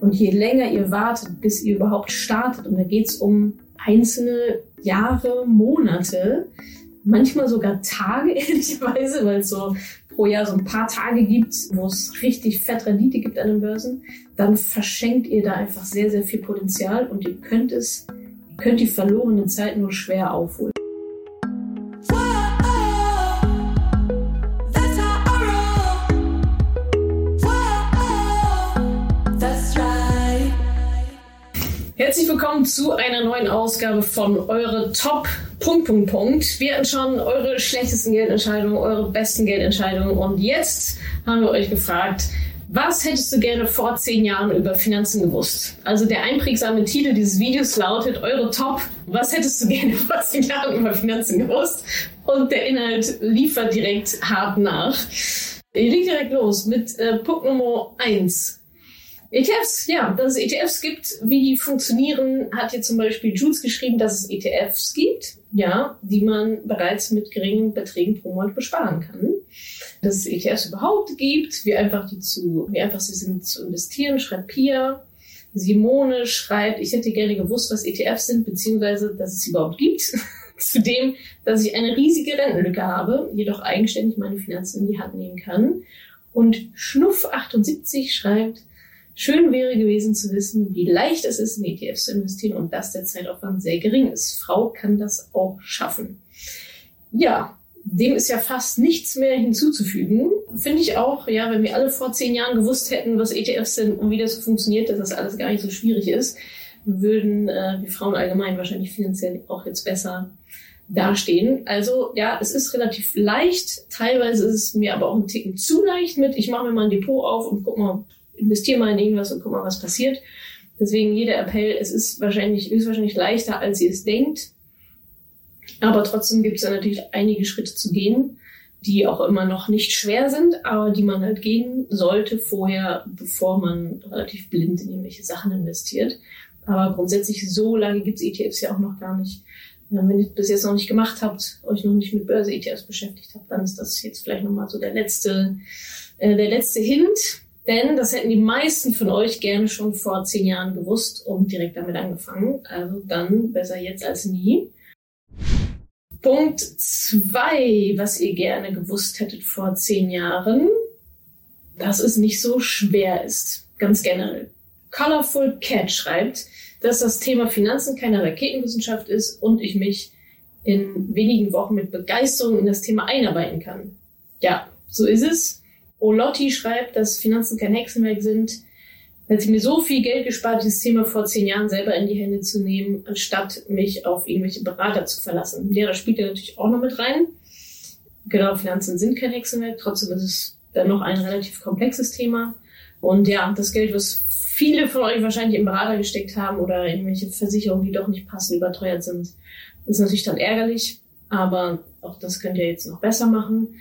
Und je länger ihr wartet, bis ihr überhaupt startet, und da geht es um einzelne Jahre, Monate, manchmal sogar Tage, ehrlicherweise, weil es so pro Jahr so ein paar Tage gibt, wo es richtig fett Rendite gibt an den Börsen, dann verschenkt ihr da einfach sehr, sehr viel Potenzial und ihr könnt es, ihr könnt die verlorene Zeit nur schwer aufholen. Herzlich willkommen zu einer neuen Ausgabe von Eure Top. Punkt, Punkt, Punkt. Wir hatten schon eure schlechtesten Geldentscheidungen, eure besten Geldentscheidungen und jetzt haben wir euch gefragt, was hättest du gerne vor zehn Jahren über Finanzen gewusst? Also der einprägsame Titel dieses Videos lautet Eure Top. Was hättest du gerne vor zehn Jahren über Finanzen gewusst? Und der Inhalt liefert direkt hart nach. Ihr legt direkt los mit äh, Punkt Nummer eins. ETFs, ja, dass es ETFs gibt, wie die funktionieren, hat hier zum Beispiel Jules geschrieben, dass es ETFs gibt, ja, die man bereits mit geringen Beträgen pro Monat besparen kann. Dass es ETFs überhaupt gibt, wie einfach die zu, wie einfach sie sind zu investieren, schreibt Pia. Simone schreibt, ich hätte gerne gewusst, was ETFs sind, beziehungsweise, dass es sie überhaupt gibt. Zudem, dass ich eine riesige Rentenlücke habe, jedoch eigenständig meine Finanzen in die Hand nehmen kann. Und Schnuff78 schreibt, Schön wäre gewesen zu wissen, wie leicht es ist, in ETFs zu investieren und dass der Zeitaufwand sehr gering ist. Frau kann das auch schaffen. Ja, dem ist ja fast nichts mehr hinzuzufügen. Finde ich auch, ja, wenn wir alle vor zehn Jahren gewusst hätten, was ETFs sind und wie das funktioniert, dass das alles gar nicht so schwierig ist, würden äh, wir Frauen allgemein wahrscheinlich finanziell auch jetzt besser dastehen. Also ja, es ist relativ leicht. Teilweise ist es mir aber auch ein Ticken zu leicht mit, ich mache mir mal ein Depot auf und guck mal, investiere mal in irgendwas und guck mal, was passiert. Deswegen jeder Appell, es ist wahrscheinlich, ist wahrscheinlich leichter, als ihr es denkt. Aber trotzdem gibt es da natürlich einige Schritte zu gehen, die auch immer noch nicht schwer sind, aber die man halt gehen sollte vorher, bevor man relativ blind in irgendwelche Sachen investiert. Aber grundsätzlich so lange gibt's ETFs ja auch noch gar nicht. Wenn ihr das jetzt noch nicht gemacht habt, euch noch nicht mit Börse-ETFs beschäftigt habt, dann ist das jetzt vielleicht nochmal so der letzte, äh, der letzte Hint. Denn das hätten die meisten von euch gerne schon vor zehn Jahren gewusst und direkt damit angefangen. Also dann besser jetzt als nie. Punkt zwei, was ihr gerne gewusst hättet vor zehn Jahren, dass es nicht so schwer ist. Ganz generell. Colorful Cat schreibt, dass das Thema Finanzen keine Raketenwissenschaft ist und ich mich in wenigen Wochen mit Begeisterung in das Thema einarbeiten kann. Ja, so ist es. Olotti schreibt, dass Finanzen kein Hexenwerk sind. Hat sie mir so viel Geld gespart, dieses Thema vor zehn Jahren selber in die Hände zu nehmen, anstatt mich auf irgendwelche Berater zu verlassen. Das spielt ja natürlich auch noch mit rein. Genau, Finanzen sind kein Hexenwerk, trotzdem ist es dann noch ein relativ komplexes Thema. Und ja, das Geld, was viele von euch wahrscheinlich im Berater gesteckt haben oder irgendwelche Versicherungen, die doch nicht passen, überteuert sind, ist natürlich dann ärgerlich. Aber auch das könnt ihr jetzt noch besser machen.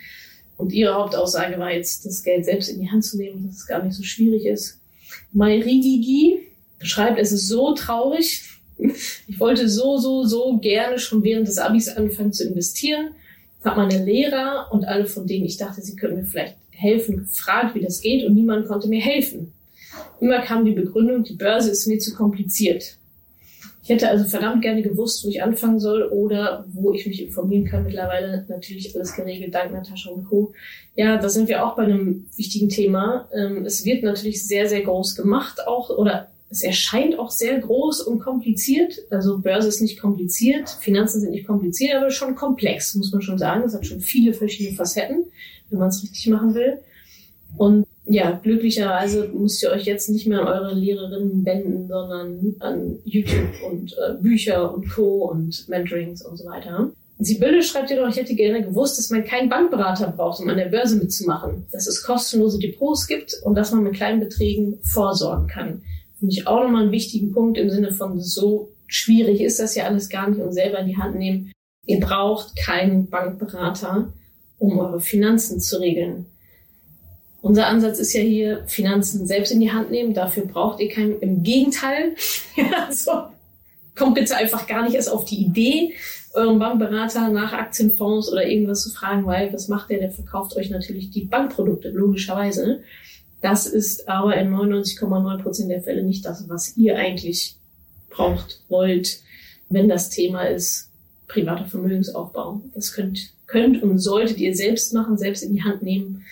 Und ihre Hauptaussage war jetzt, das Geld selbst in die Hand zu nehmen, dass es gar nicht so schwierig ist. Mairigigi schreibt, es ist so traurig. Ich wollte so, so, so gerne schon während des Abis anfangen zu investieren. Das hat meine Lehrer und alle, von denen ich dachte, sie könnten mir vielleicht helfen, gefragt, wie das geht und niemand konnte mir helfen. Immer kam die Begründung, die Börse ist mir zu kompliziert. Ich hätte also verdammt gerne gewusst, wo ich anfangen soll oder wo ich mich informieren kann. Mittlerweile natürlich alles geregelt, dank Natascha und Co. Ja, da sind wir auch bei einem wichtigen Thema. Ähm, es wird natürlich sehr, sehr groß gemacht auch oder es erscheint auch sehr groß und kompliziert. Also Börse ist nicht kompliziert, Finanzen sind nicht kompliziert, aber schon komplex, muss man schon sagen. Es hat schon viele verschiedene Facetten, wenn man es richtig machen will. Und ja, glücklicherweise müsst ihr euch jetzt nicht mehr an eure Lehrerinnen wenden, sondern an YouTube und äh, Bücher und Co. und Mentorings und so weiter. Sibylle schreibt dir doch, ich hätte gerne gewusst, dass man keinen Bankberater braucht, um an der Börse mitzumachen. Dass es kostenlose Depots gibt und dass man mit kleinen Beträgen vorsorgen kann. Finde ich auch nochmal einen wichtigen Punkt im Sinne von so schwierig ist das ja alles gar nicht und selber in die Hand nehmen. Ihr braucht keinen Bankberater, um eure Finanzen zu regeln. Unser Ansatz ist ja hier, Finanzen selbst in die Hand nehmen. Dafür braucht ihr keinen, im Gegenteil. also, kommt bitte einfach gar nicht erst auf die Idee, euren Bankberater nach Aktienfonds oder irgendwas zu fragen, weil was macht der? Der verkauft euch natürlich die Bankprodukte, logischerweise. Das ist aber in 99,9 Prozent der Fälle nicht das, was ihr eigentlich braucht, wollt, wenn das Thema ist privater Vermögensaufbau. Das könnt, könnt und solltet ihr selbst machen, selbst in die Hand nehmen.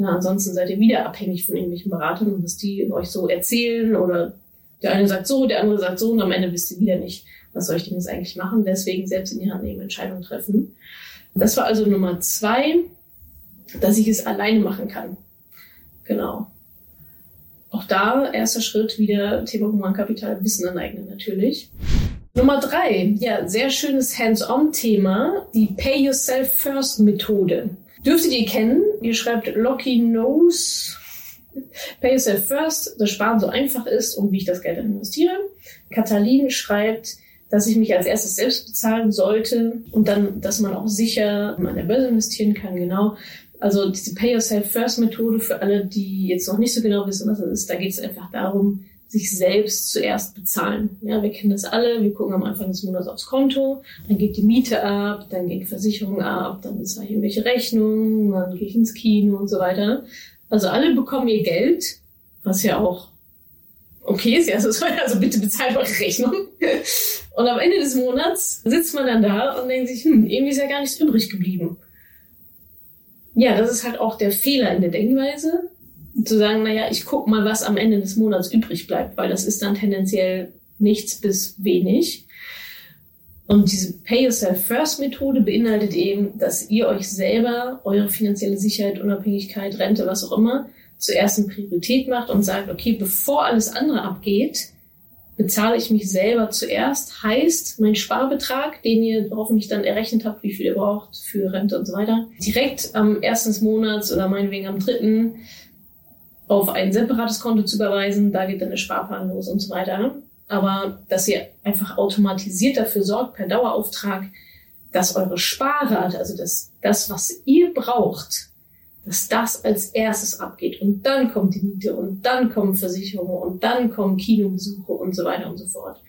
Ja, ansonsten seid ihr wieder abhängig von irgendwelchen Beratern und was die euch so erzählen oder der eine sagt so, der andere sagt so und am Ende wisst ihr wieder nicht, was soll ich denn jetzt eigentlich machen. Deswegen selbst in die Hand nehmen, Entscheidungen treffen. Das war also Nummer zwei, dass ich es alleine machen kann. Genau. Auch da erster Schritt wieder Thema Humankapital, Wissen aneignen natürlich. Nummer drei, ja, sehr schönes Hands-on-Thema, die Pay Yourself First Methode. Dürftet ihr kennen, ihr schreibt Locky Knows Pay Yourself First, dass Sparen so einfach ist und wie ich das Geld dann investiere. Katalin schreibt, dass ich mich als erstes selbst bezahlen sollte und dann, dass man auch sicher an der Börse investieren kann, genau. Also diese Pay Yourself First Methode für alle, die jetzt noch nicht so genau wissen, was das ist, da geht es einfach darum, sich selbst zuerst bezahlen. Ja, wir kennen das alle. Wir gucken am Anfang des Monats aufs Konto, dann geht die Miete ab, dann geht die Versicherung ab, dann bezahle ich irgendwelche Rechnungen, dann gehe ich ins Kino und so weiter. Also alle bekommen ihr Geld, was ja auch okay ist. Ja, also bitte bezahlt eure Rechnung. Und am Ende des Monats sitzt man dann da und denkt sich, hm, irgendwie ist ja gar nichts übrig geblieben ja, das ist halt auch der Fehler in der Denkweise, zu sagen, naja, ich guck mal, was am Ende des Monats übrig bleibt, weil das ist dann tendenziell nichts bis wenig. Und diese Pay Yourself First Methode beinhaltet eben, dass ihr euch selber eure finanzielle Sicherheit, Unabhängigkeit, Rente, was auch immer, zuerst in Priorität macht und sagt, okay, bevor alles andere abgeht, bezahle ich mich selber zuerst. Heißt, mein Sparbetrag, den ihr hoffentlich dann errechnet habt, wie viel ihr braucht für Rente und so weiter, direkt am ersten des Monats oder meinetwegen am dritten auf ein separates Konto zu überweisen. Da geht dann der Sparplan los und so weiter. Aber dass ihr einfach automatisiert dafür sorgt, per Dauerauftrag, dass eure Sparrate, also das, das, was ihr braucht, dass das als erstes abgeht und dann kommt die Miete und dann kommen Versicherungen und dann kommen Kinobesuche und so weiter und so fort.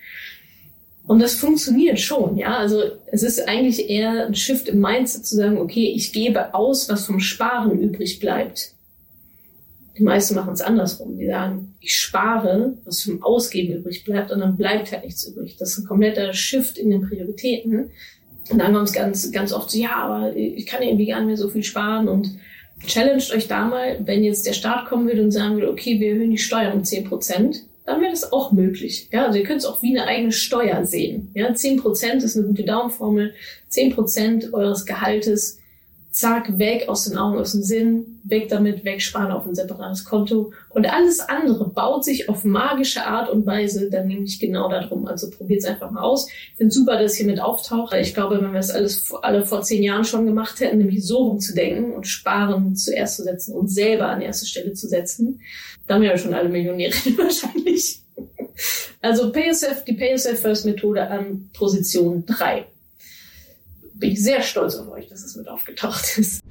Und das funktioniert schon, ja. Also es ist eigentlich eher ein Shift im Mindset zu sagen, okay, ich gebe aus, was vom Sparen übrig bleibt. Die meisten machen es andersrum. Die sagen, ich spare, was vom Ausgeben übrig bleibt und dann bleibt halt nichts übrig. Das ist ein kompletter Shift in den Prioritäten. Und dann kommt es ganz, ganz oft so, ja, aber ich kann irgendwie gar nicht mehr so viel sparen und challenged euch da mal, wenn jetzt der Staat kommen würde und sagen würde, okay, wir erhöhen die Steuern um 10 Prozent, dann wäre das auch möglich. Ja, also ihr könnt es auch wie eine eigene Steuer sehen. Ja, 10 Prozent ist eine gute Daumenformel. 10 Prozent eures Gehaltes zack, weg aus den Augen, aus dem Sinn, weg damit, wegsparen auf ein separates Konto. Und alles andere baut sich auf magische Art und Weise dann nämlich genau darum. Also probiert es einfach mal aus. Ich finde super, dass hier mit auftaucht. Ich glaube, wenn wir das alles alle vor zehn Jahren schon gemacht hätten, nämlich so rumzudenken und Sparen zuerst zu setzen und selber an erste Stelle zu setzen, dann wären wir schon alle Millionäre wahrscheinlich. Also Pay Yourself, die Pay Yourself First Methode an Position drei bin ich sehr stolz auf euch, dass es mit aufgetaucht ist.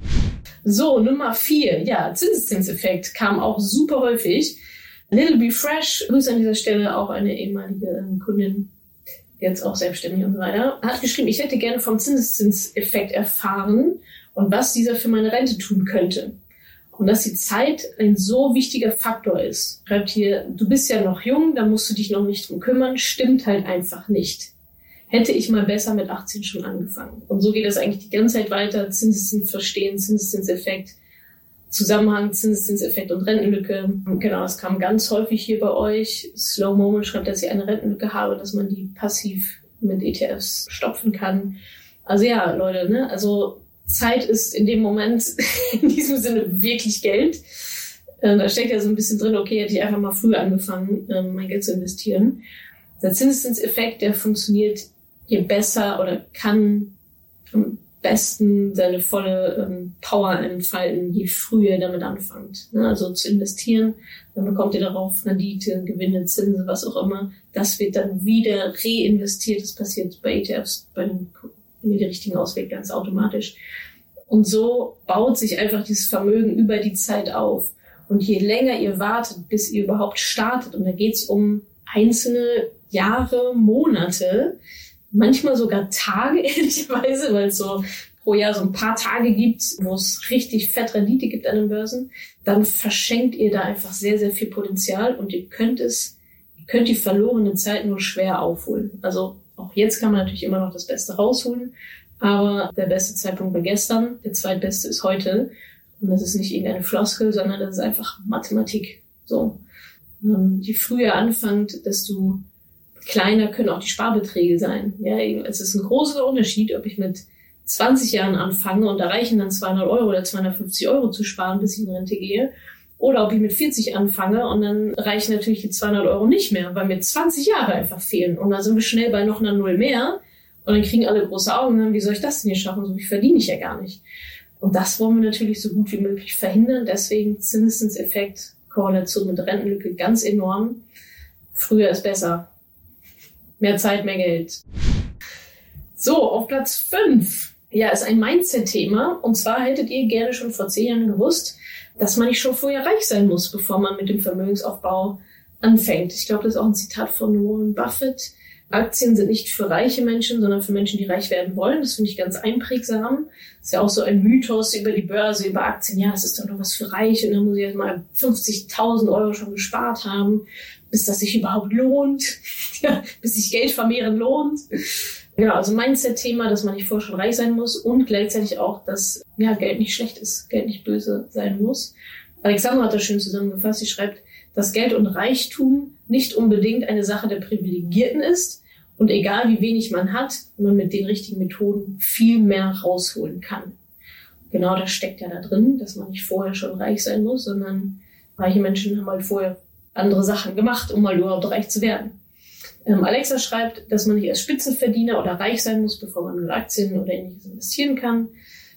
So, Nummer vier, ja, Zinseszinseffekt kam auch super häufig. Little Be Fresh, Grüße an dieser Stelle auch eine ehemalige ähm, Kundin, jetzt auch selbstständig und so weiter, hat geschrieben, ich hätte gerne vom Zinseszinseffekt erfahren und was dieser für meine Rente tun könnte. Und dass die Zeit ein so wichtiger Faktor ist. Schreibt hier, du bist ja noch jung, da musst du dich noch nicht drum kümmern, stimmt halt einfach nicht hätte ich mal besser mit 18 schon angefangen. Und so geht es eigentlich die ganze Zeit weiter. Zinseszins verstehen, Zinseszinseffekt, Zusammenhang Zinseszinseffekt und Rentenlücke. Genau, das kam ganz häufig hier bei euch. Slow Moment schreibt, dass ich eine Rentenlücke habe, dass man die passiv mit ETFs stopfen kann. Also ja, Leute, ne? Also Zeit ist in dem Moment in diesem Sinne wirklich Geld. Äh, da steckt ja so ein bisschen drin, okay, hätte ich einfach mal früher angefangen, ähm, mein Geld zu investieren. Der Zinseszinseffekt, der funktioniert je besser oder kann am besten seine volle ähm, Power entfalten, je früher damit anfangt. Ne? Also zu investieren, dann bekommt ihr darauf Rendite, Gewinne, Zinsen, was auch immer. Das wird dann wieder reinvestiert. Das passiert bei ETFs, bei den, die richtigen auswählt, ganz automatisch. Und so baut sich einfach dieses Vermögen über die Zeit auf. Und je länger ihr wartet, bis ihr überhaupt startet, und da geht's um einzelne Jahre, Monate, manchmal sogar Tage, ehrlicherweise, weil es so pro Jahr so ein paar Tage gibt, wo es richtig fett Rendite gibt an den Börsen, dann verschenkt ihr da einfach sehr, sehr viel Potenzial und ihr könnt es, ihr könnt die verlorene Zeit nur schwer aufholen. Also auch jetzt kann man natürlich immer noch das Beste rausholen, aber der beste Zeitpunkt war gestern, der zweitbeste ist heute. Und das ist nicht irgendeine Floskel, sondern das ist einfach Mathematik. So. Ähm, je früher anfangt, desto kleiner können auch die Sparbeträge sein. Ja, es ist ein großer Unterschied, ob ich mit 20 Jahren anfange und erreichen dann 200 Euro oder 250 Euro zu sparen, bis ich in Rente gehe. Oder ob ich mit 40 anfange und dann reichen natürlich die 200 Euro nicht mehr, weil mir 20 Jahre einfach fehlen. Und dann sind wir schnell bei noch einer Null mehr. Und dann kriegen alle große Augen dann, wie soll ich das denn hier schaffen? So viel verdiene ich ja gar nicht. Und das wollen wir natürlich so gut wie möglich verhindern. Deswegen Zinseszinseffekt, Korrelation mit Rentenlücke ganz enorm. Früher ist besser. Mehr Zeit, mehr Geld. So, auf Platz 5. Ja, ist ein Mindset-Thema. Und zwar hättet ihr gerne schon vor zehn Jahren gewusst, dass man nicht schon vorher reich sein muss, bevor man mit dem Vermögensaufbau anfängt. Ich glaube, das ist auch ein Zitat von Warren Buffett. Aktien sind nicht für reiche Menschen, sondern für Menschen, die reich werden wollen. Das finde ich ganz einprägsam. Das ist ja auch so ein Mythos über die Börse, über Aktien. Ja, das ist doch noch was für Reiche. Und dann muss ich jetzt mal 50.000 Euro schon gespart haben, bis das sich überhaupt lohnt. ja, bis sich Geld vermehren lohnt. Genau, also Mindset-Thema, dass man nicht vorher schon reich sein muss und gleichzeitig auch, dass ja, Geld nicht schlecht ist, Geld nicht böse sein muss. Alexandra hat das schön zusammengefasst. Sie schreibt, dass Geld und Reichtum nicht unbedingt eine Sache der Privilegierten ist, und egal wie wenig man hat, man mit den richtigen Methoden viel mehr rausholen kann. Genau das steckt ja da drin, dass man nicht vorher schon reich sein muss, sondern reiche Menschen haben halt vorher andere Sachen gemacht, um mal überhaupt reich zu werden. Ähm, Alexa schreibt, dass man nicht als Spitzenverdiener oder reich sein muss, bevor man in Aktien oder ähnliches investieren kann.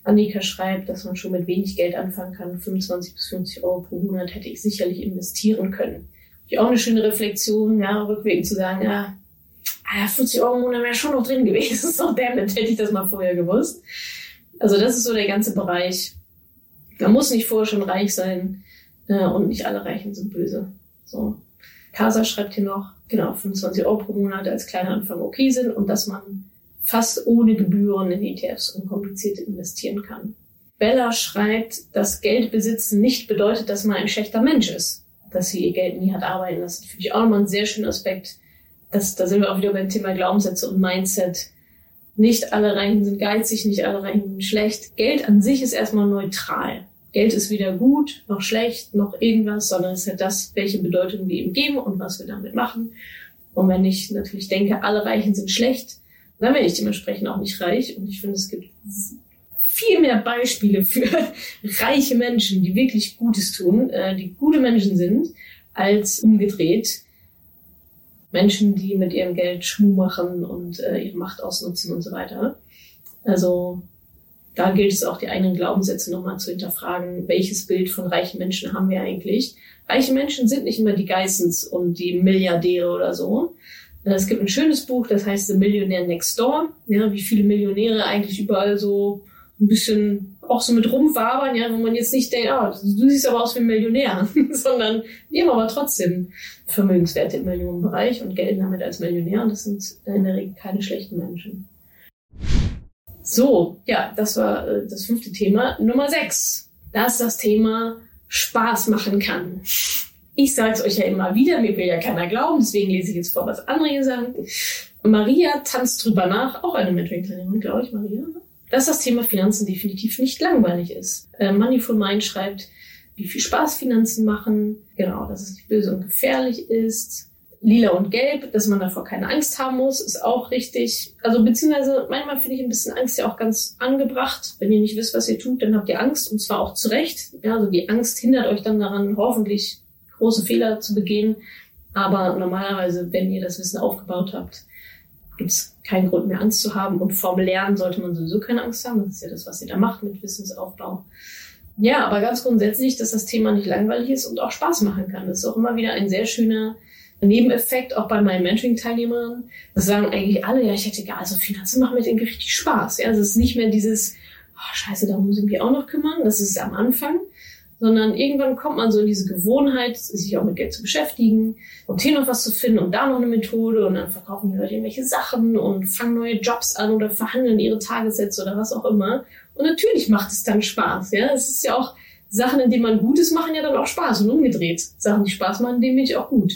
Annika schreibt, dass man schon mit wenig Geld anfangen kann. 25 bis 50 Euro pro Monat hätte ich sicherlich investieren können. Die auch eine schöne Reflexion, ja, rückwirkend zu sagen, ja, ah, 50 Euro im Monat wäre schon noch drin gewesen. so, damit hätte ich das mal vorher gewusst. Also das ist so der ganze Bereich. Man muss nicht vorher schon reich sein äh, und nicht alle Reichen sind böse. So. Casa schreibt hier noch, genau, 25 Euro pro Monat als kleiner Anfang okay sind und dass man fast ohne Gebühren in ETFs unkompliziert investieren kann. Bella schreibt, dass Geld besitzen nicht bedeutet, dass man ein schlechter Mensch ist, dass sie ihr Geld nie hat arbeiten lassen. Finde ich auch nochmal einen sehr schönen Aspekt, das, da sind wir auch wieder beim Thema Glaubenssätze und Mindset. Nicht alle Reichen sind geizig, nicht alle Reichen sind schlecht. Geld an sich ist erstmal neutral. Geld ist weder gut, noch schlecht, noch irgendwas, sondern es hat das, welche Bedeutung wir ihm geben und was wir damit machen. Und wenn ich natürlich denke, alle Reichen sind schlecht, dann werde ich dementsprechend auch nicht reich. Und ich finde, es gibt viel mehr Beispiele für reiche Menschen, die wirklich Gutes tun, äh, die gute Menschen sind, als umgedreht. Menschen, die mit ihrem Geld Schmuh machen und äh, ihre Macht ausnutzen und so weiter. Also da gilt es auch, die eigenen Glaubenssätze nochmal zu hinterfragen. Welches Bild von reichen Menschen haben wir eigentlich? Reiche Menschen sind nicht immer die Geissens und die Milliardäre oder so. Äh, es gibt ein schönes Buch, das heißt The Millionaire Next Door. Ja, wie viele Millionäre eigentlich überall so ein bisschen auch so mit rumwabern, ja, wo man jetzt nicht denkt, oh, du siehst aber aus wie ein Millionär, sondern die haben aber trotzdem Vermögenswerte im Millionenbereich und gelten damit als Millionär und das sind in der Regel keine schlechten Menschen. So, ja, das war äh, das fünfte Thema. Nummer sechs, dass das Thema Spaß machen kann. Ich sage es euch ja immer wieder, mir will ja keiner glauben, deswegen lese ich jetzt vor, was andere sagen. Maria tanzt drüber nach, auch eine Mentoring-Trainerin, glaube ich, Maria dass das Thema Finanzen definitiv nicht langweilig ist. Äh, Moneyful Mind schreibt, wie viel Spaß Finanzen machen, genau, dass es nicht böse und gefährlich ist. Lila und Gelb, dass man davor keine Angst haben muss, ist auch richtig. Also beziehungsweise manchmal finde ich ein bisschen Angst ja auch ganz angebracht. Wenn ihr nicht wisst, was ihr tut, dann habt ihr Angst und zwar auch zu Recht. Ja, also die Angst hindert euch dann daran, hoffentlich große Fehler zu begehen. Aber normalerweise, wenn ihr das Wissen aufgebaut habt, gibt es keinen Grund mehr Angst zu haben. Und vorm Lernen sollte man sowieso keine Angst haben. Das ist ja das, was ihr da macht mit Wissensaufbau. Ja, aber ganz grundsätzlich, dass das Thema nicht langweilig ist und auch Spaß machen kann. Das ist auch immer wieder ein sehr schöner Nebeneffekt, auch bei meinen Mentoring-Teilnehmern. Das sagen eigentlich alle, ja, ich hätte gar, also Finanzen machen mir irgendwie richtig Spaß. Ja, also es ist nicht mehr dieses, oh, scheiße, da muss ich mich auch noch kümmern. Das ist am Anfang. sondern irgendwann kommt man so in diese Gewohnheit, sich auch mit Geld zu beschäftigen und hier noch was zu finden und da noch eine Methode und dann verkaufen die Leute irgendwelche Sachen und fangen neue Jobs an oder verhandeln ihre Tagessätze oder was auch immer. Und natürlich macht es dann Spaß, ja. Es ist ja auch Sachen, in denen man Gutes machen ja dann auch Spaß und umgedreht. Sachen, die Spaß machen, denen bin ich auch gut.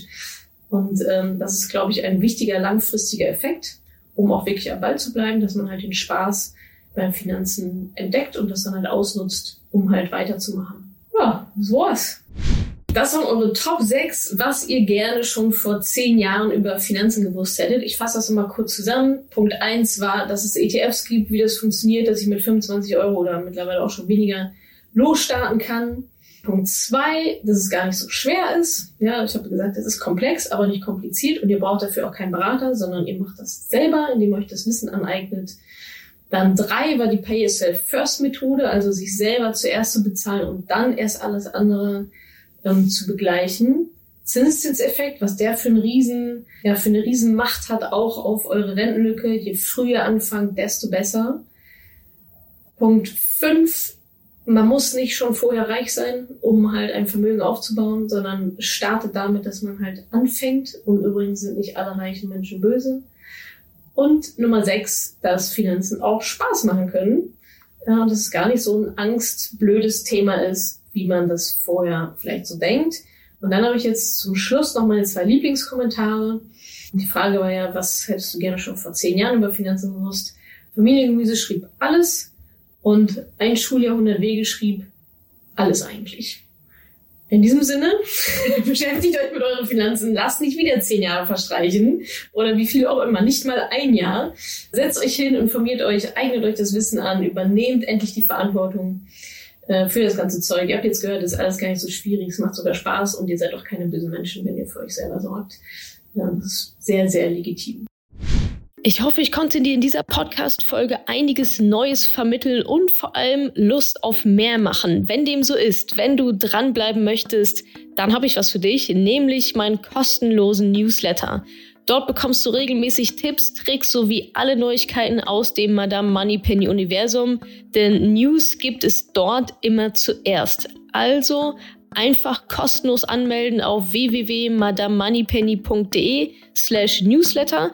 Und ähm, das ist, glaube ich, ein wichtiger langfristiger Effekt, um auch wirklich am Ball zu bleiben, dass man halt den Spaß beim Finanzen entdeckt und das dann halt ausnutzt, um halt weiterzumachen. Ja, das war's. Das waren eure Top 6, was ihr gerne schon vor zehn Jahren über Finanzen gewusst hättet. Ich fasse das nochmal kurz zusammen. Punkt 1 war, dass es ETFs gibt, wie das funktioniert, dass ich mit 25 Euro oder mittlerweile auch schon weniger losstarten kann. Punkt 2, dass es gar nicht so schwer ist. Ja, ich habe gesagt, es ist komplex, aber nicht kompliziert und ihr braucht dafür auch keinen Berater, sondern ihr macht das selber, indem ihr euch das Wissen aneignet. Dann drei war die Pay Yourself First Methode, also sich selber zuerst zu bezahlen und dann erst alles andere ähm, zu begleichen. Zinseszinseffekt, was der für einen riesen, ja, für eine riesen Macht hat, auch auf eure Rentenlücke. Je früher anfangt, desto besser. Punkt fünf man muss nicht schon vorher reich sein, um halt ein Vermögen aufzubauen, sondern startet damit, dass man halt anfängt. Und übrigens sind nicht alle reichen Menschen böse. Und Nummer sechs, dass Finanzen auch Spaß machen können. Ja, und dass es gar nicht so ein angstblödes Thema ist, wie man das vorher vielleicht so denkt. Und dann habe ich jetzt zum Schluss noch meine zwei Lieblingskommentare. Die Frage war ja, was hättest du gerne schon vor zehn Jahren über Finanzen gewusst? Familiengemüse schrieb alles und ein Schuljahrhundert Wege schrieb alles eigentlich. In diesem Sinne, beschäftigt euch mit euren Finanzen, lasst nicht wieder zehn Jahre verstreichen oder wie viel auch immer, nicht mal ein Jahr. Setzt euch hin, informiert euch, eignet euch das Wissen an, übernehmt endlich die Verantwortung äh, für das ganze Zeug. Ihr habt jetzt gehört, das ist alles gar nicht so schwierig, es macht sogar Spaß und ihr seid auch keine bösen Menschen, wenn ihr für euch selber sorgt. Das ist sehr, sehr legitim. Ich hoffe, ich konnte dir in dieser Podcast-Folge einiges Neues vermitteln und vor allem Lust auf mehr machen. Wenn dem so ist, wenn du dranbleiben möchtest, dann habe ich was für dich, nämlich meinen kostenlosen Newsletter. Dort bekommst du regelmäßig Tipps, Tricks sowie alle Neuigkeiten aus dem Madame Moneypenny Universum, denn News gibt es dort immer zuerst. Also einfach kostenlos anmelden auf www.madamemoneypenny.de slash newsletter